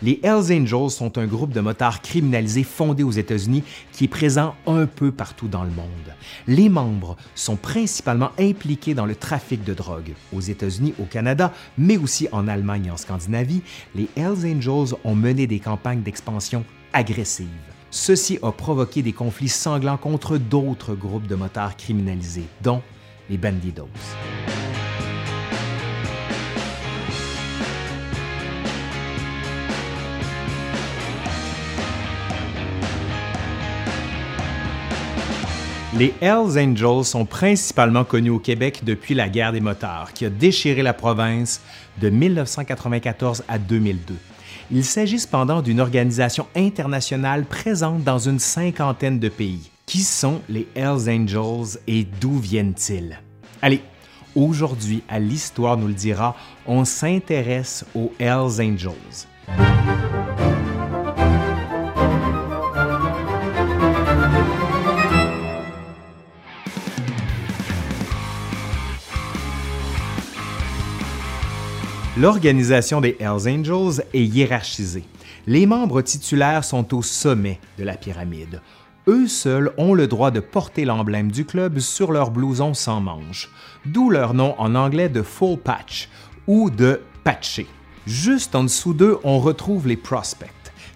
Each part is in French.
Les Hells Angels sont un groupe de motards criminalisés fondé aux États-Unis qui est présent un peu partout dans le monde. Les membres sont principalement impliqués dans le trafic de drogue. Aux États-Unis, au Canada, mais aussi en Allemagne et en Scandinavie, les Hells Angels ont mené des campagnes d'expansion agressives. Ceci a provoqué des conflits sanglants contre d'autres groupes de motards criminalisés, dont les Bandidos. Les Hells Angels sont principalement connus au Québec depuis la guerre des motards, qui a déchiré la province de 1994 à 2002. Il s'agit cependant d'une organisation internationale présente dans une cinquantaine de pays. Qui sont les Hells Angels et d'où viennent-ils? Allez, aujourd'hui, à l'Histoire nous le dira, on s'intéresse aux Hells Angels. L'organisation des Hells Angels est hiérarchisée. Les membres titulaires sont au sommet de la pyramide. Eux seuls ont le droit de porter l'emblème du club sur leur blouson sans manches, d'où leur nom en anglais de full patch ou de patché. Juste en dessous d'eux, on retrouve les prospects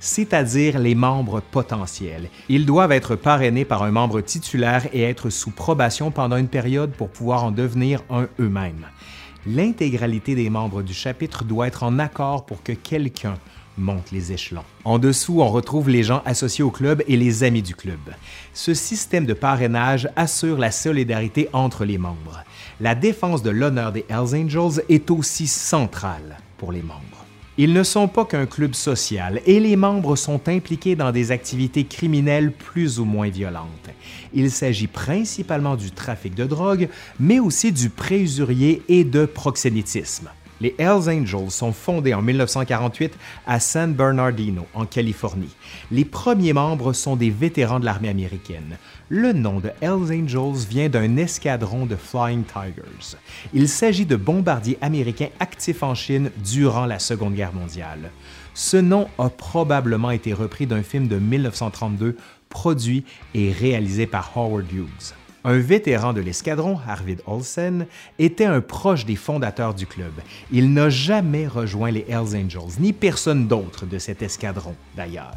c'est-à-dire les membres potentiels. Ils doivent être parrainés par un membre titulaire et être sous probation pendant une période pour pouvoir en devenir un eux-mêmes l'intégralité des membres du chapitre doit être en accord pour que quelqu'un monte les échelons. En dessous, on retrouve les gens associés au club et les amis du club. Ce système de parrainage assure la solidarité entre les membres. La défense de l'honneur des Hells Angels est aussi centrale pour les membres. Ils ne sont pas qu'un club social et les membres sont impliqués dans des activités criminelles plus ou moins violentes. Il s'agit principalement du trafic de drogue, mais aussi du préusurier et de proxénétisme. Les Hells Angels sont fondés en 1948 à San Bernardino, en Californie. Les premiers membres sont des vétérans de l'armée américaine. Le nom de Hells Angels vient d'un escadron de Flying Tigers. Il s'agit de bombardiers américains actifs en Chine durant la Seconde Guerre mondiale. Ce nom a probablement été repris d'un film de 1932 produit et réalisé par Howard Hughes. Un vétéran de l'escadron, Arvid Olsen, était un proche des fondateurs du club. Il n'a jamais rejoint les Hells Angels, ni personne d'autre de cet escadron d'ailleurs.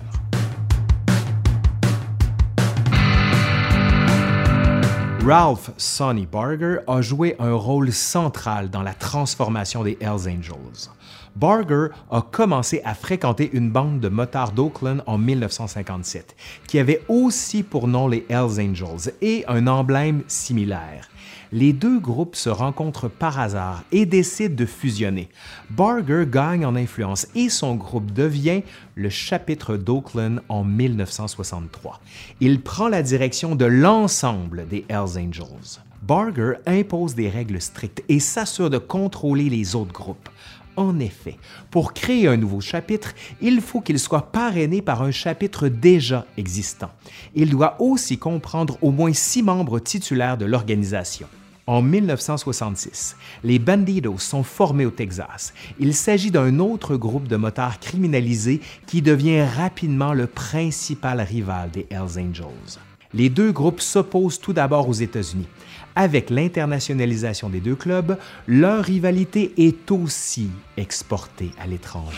Ralph Sonny Barger a joué un rôle central dans la transformation des Hells Angels. Barger a commencé à fréquenter une bande de motards d'Oakland en 1957, qui avait aussi pour nom les Hells Angels et un emblème similaire. Les deux groupes se rencontrent par hasard et décident de fusionner. Barger gagne en influence et son groupe devient le chapitre d'Oakland en 1963. Il prend la direction de l'ensemble des Hells Angels. Barger impose des règles strictes et s'assure de contrôler les autres groupes. En effet, pour créer un nouveau chapitre, il faut qu'il soit parrainé par un chapitre déjà existant. Il doit aussi comprendre au moins six membres titulaires de l'organisation. En 1966, les Bandidos sont formés au Texas. Il s'agit d'un autre groupe de motards criminalisés qui devient rapidement le principal rival des Hells Angels. Les deux groupes s'opposent tout d'abord aux États-Unis. Avec l'internationalisation des deux clubs, leur rivalité est aussi exportée à l'étranger.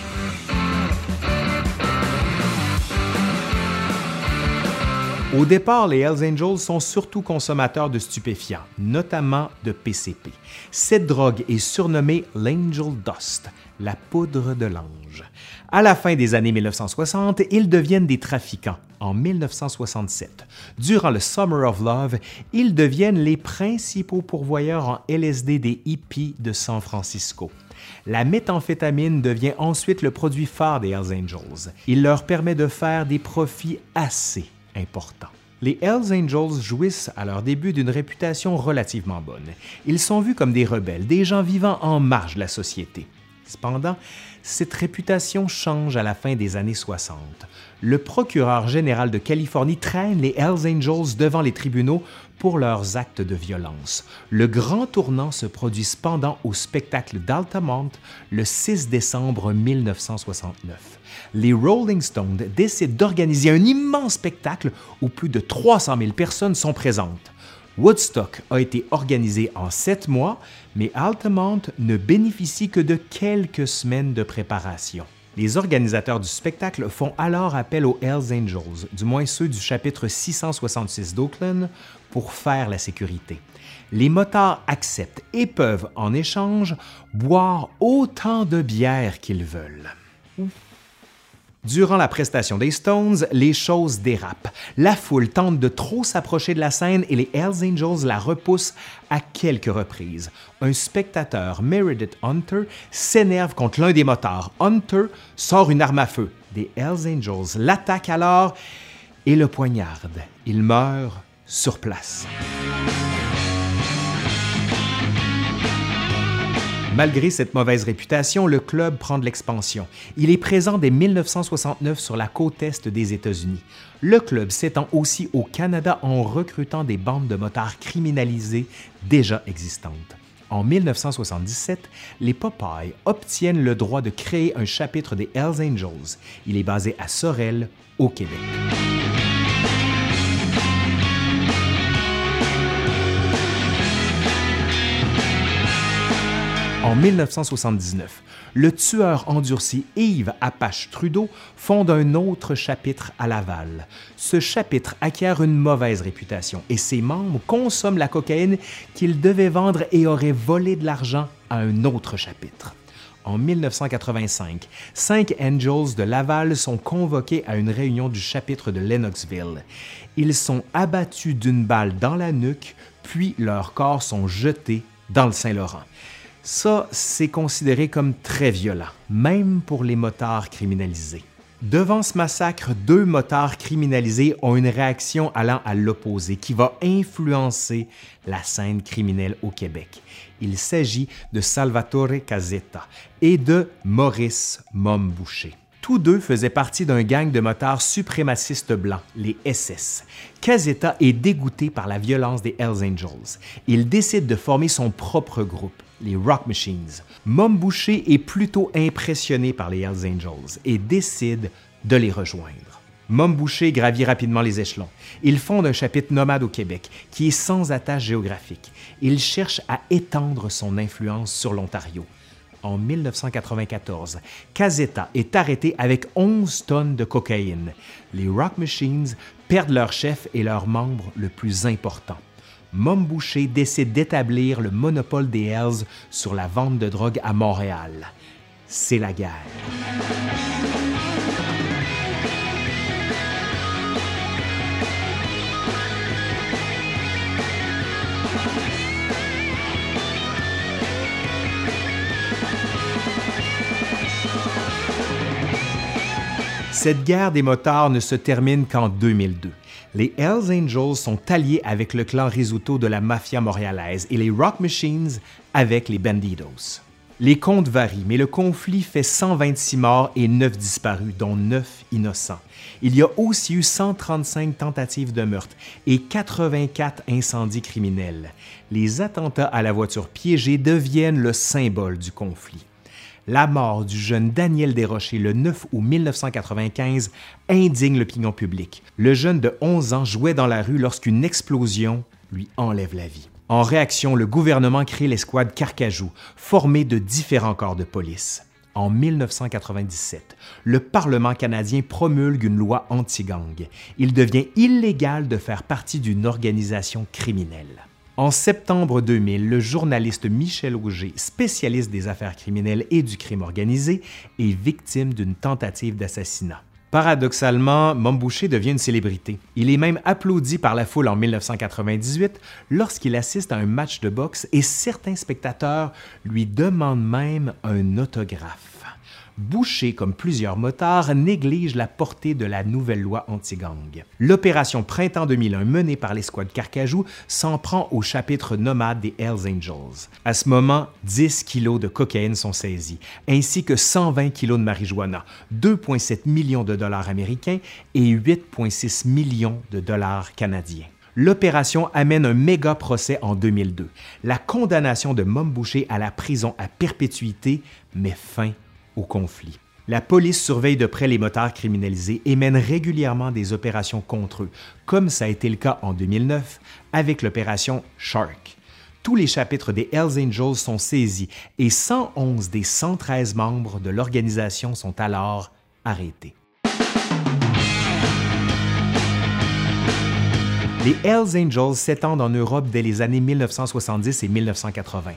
Au départ, les Hells Angels sont surtout consommateurs de stupéfiants, notamment de PCP. Cette drogue est surnommée l'Angel Dust, la poudre de l'ange. À la fin des années 1960, ils deviennent des trafiquants. En 1967, durant le Summer of Love, ils deviennent les principaux pourvoyeurs en LSD des hippies de San Francisco. La méthamphétamine devient ensuite le produit phare des Hells Angels. Il leur permet de faire des profits assez importants. Les Hells Angels jouissent à leur début d'une réputation relativement bonne. Ils sont vus comme des rebelles, des gens vivant en marge de la société. Cependant, cette réputation change à la fin des années 60. Le procureur général de Californie traîne les Hells Angels devant les tribunaux pour leurs actes de violence. Le grand tournant se produit cependant au spectacle d'Altamont le 6 décembre 1969. les Rolling Stones décident d'organiser un immense spectacle où plus de 300 000 personnes sont présentes. Woodstock a été organisé en sept mois, mais Altamont ne bénéficie que de quelques semaines de préparation. Les organisateurs du spectacle font alors appel aux Hells Angels, du moins ceux du chapitre 666 d'Oakland, pour faire la sécurité. Les motards acceptent et peuvent, en échange, boire autant de bière qu'ils veulent. Durant la prestation des Stones, les choses dérapent. La foule tente de trop s'approcher de la scène et les Hells Angels la repoussent à quelques reprises. Un spectateur, Meredith Hunter, s'énerve contre l'un des motards. Hunter sort une arme à feu. Les Hells Angels l'attaquent alors et le poignardent. Il meurt sur place. Malgré cette mauvaise réputation, le club prend de l'expansion. Il est présent dès 1969 sur la côte est des États-Unis. Le club s'étend aussi au Canada en recrutant des bandes de motards criminalisées déjà existantes. En 1977, les Popeyes obtiennent le droit de créer un chapitre des Hells Angels. Il est basé à Sorel, au Québec. En 1979, le tueur endurci Yves Apache Trudeau fonde un autre chapitre à Laval. Ce chapitre acquiert une mauvaise réputation et ses membres consomment la cocaïne qu'ils devaient vendre et auraient volé de l'argent à un autre chapitre. En 1985, cinq Angels de Laval sont convoqués à une réunion du chapitre de Lennoxville. Ils sont abattus d'une balle dans la nuque, puis leurs corps sont jetés dans le Saint-Laurent. Ça, c'est considéré comme très violent, même pour les motards criminalisés. Devant ce massacre, deux motards criminalisés ont une réaction allant à l'opposé qui va influencer la scène criminelle au Québec. Il s'agit de Salvatore Casetta et de Maurice Momboucher. Tous deux faisaient partie d'un gang de motards suprémacistes blancs, les SS. Casetta est dégoûté par la violence des Hells Angels. Il décide de former son propre groupe, les Rock Machines. Mom Boucher est plutôt impressionné par les Hells Angels et décide de les rejoindre. Mom Boucher gravit rapidement les échelons. Il fonde un chapitre nomade au Québec qui est sans attache géographique. Il cherche à étendre son influence sur l'Ontario en 1994. Caseta est arrêté avec 11 tonnes de cocaïne. Les Rock Machines perdent leur chef et leur membre le plus important. Mom Boucher décide d'établir le monopole des Hells sur la vente de drogue à Montréal. C'est la guerre. Cette guerre des motards ne se termine qu'en 2002. Les Hells Angels sont alliés avec le clan Risuto de la mafia montréalaise et les Rock Machines avec les Bandidos. Les comptes varient, mais le conflit fait 126 morts et 9 disparus, dont 9 innocents. Il y a aussi eu 135 tentatives de meurtre et 84 incendies criminels. Les attentats à la voiture piégée deviennent le symbole du conflit. La mort du jeune Daniel Desrochers le 9 août 1995 indigne l'opinion publique. Le jeune de 11 ans jouait dans la rue lorsqu'une explosion lui enlève la vie. En réaction, le gouvernement crée l'escouade Carcajou, formée de différents corps de police. En 1997, le Parlement canadien promulgue une loi anti-gang. Il devient illégal de faire partie d'une organisation criminelle. En septembre 2000, le journaliste Michel Auger, spécialiste des affaires criminelles et du crime organisé, est victime d'une tentative d'assassinat. Paradoxalement, Momboucher devient une célébrité. Il est même applaudi par la foule en 1998 lorsqu'il assiste à un match de boxe et certains spectateurs lui demandent même un autographe. Boucher, comme plusieurs motards, néglige la portée de la nouvelle loi anti-gang. L'opération Printemps 2001 menée par l'escouade Carcajou s'en prend au chapitre nomade des Hells Angels. À ce moment, 10 kilos de cocaïne sont saisis, ainsi que 120 kilos de marijuana, 2,7 millions de dollars américains et 8,6 millions de dollars canadiens l'opération amène un méga procès en 2002. La condamnation de Mom Boucher à la prison à perpétuité met fin au conflit. La police surveille de près les motards criminalisés et mène régulièrement des opérations contre eux, comme ça a été le cas en 2009 avec l'opération Shark. Tous les chapitres des Hells Angels sont saisis et 111 des 113 membres de l'organisation sont alors arrêtés. Les Hells Angels s'étendent en Europe dès les années 1970 et 1980.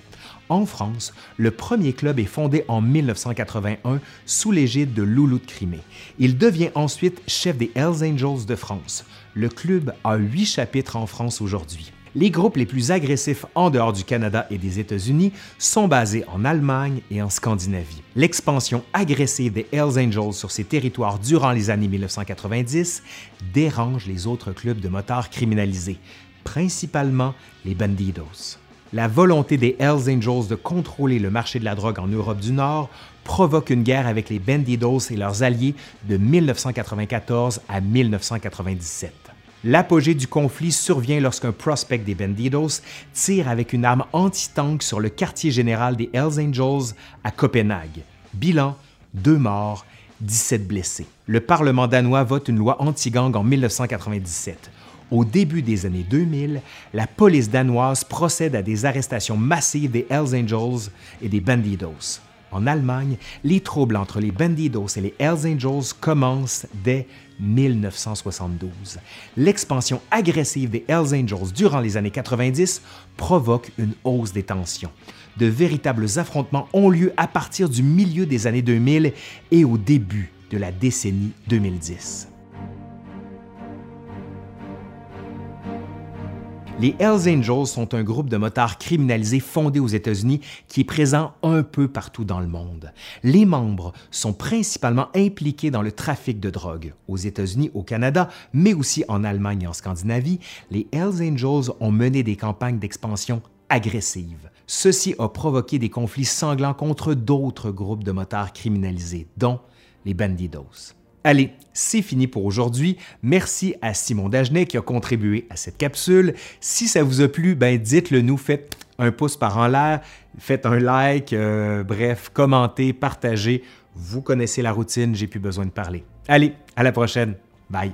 En France, le premier club est fondé en 1981 sous l'égide de Loulou de Crimée. Il devient ensuite chef des Hells Angels de France. Le club a huit chapitres en France aujourd'hui. Les groupes les plus agressifs en dehors du Canada et des États-Unis sont basés en Allemagne et en Scandinavie. L'expansion agressive des Hells Angels sur ces territoires durant les années 1990 dérange les autres clubs de motards criminalisés, principalement les Bandidos. La volonté des Hells Angels de contrôler le marché de la drogue en Europe du Nord provoque une guerre avec les Bandidos et leurs alliés de 1994 à 1997. L'apogée du conflit survient lorsqu'un prospect des Bandidos tire avec une arme anti-tank sur le quartier général des Hells Angels à Copenhague. Bilan deux morts, 17 blessés. Le Parlement danois vote une loi anti-gang en 1997. Au début des années 2000, la police danoise procède à des arrestations massives des Hells Angels et des Bandidos. En Allemagne, les troubles entre les Bandidos et les Hells Angels commencent dès 1972. L'expansion agressive des Hells Angels durant les années 90 provoque une hausse des tensions. De véritables affrontements ont lieu à partir du milieu des années 2000 et au début de la décennie 2010. Les Hells Angels sont un groupe de motards criminalisés fondé aux États-Unis qui est présent un peu partout dans le monde. Les membres sont principalement impliqués dans le trafic de drogue. Aux États-Unis, au Canada, mais aussi en Allemagne et en Scandinavie, les Hells Angels ont mené des campagnes d'expansion agressives. Ceci a provoqué des conflits sanglants contre d'autres groupes de motards criminalisés, dont les Bandidos. Allez, c'est fini pour aujourd'hui. Merci à Simon Dagenet qui a contribué à cette capsule. Si ça vous a plu, ben dites-le nous, faites un pouce par en l'air, faites un like, euh, bref, commentez, partagez. Vous connaissez la routine, j'ai plus besoin de parler. Allez, à la prochaine. Bye.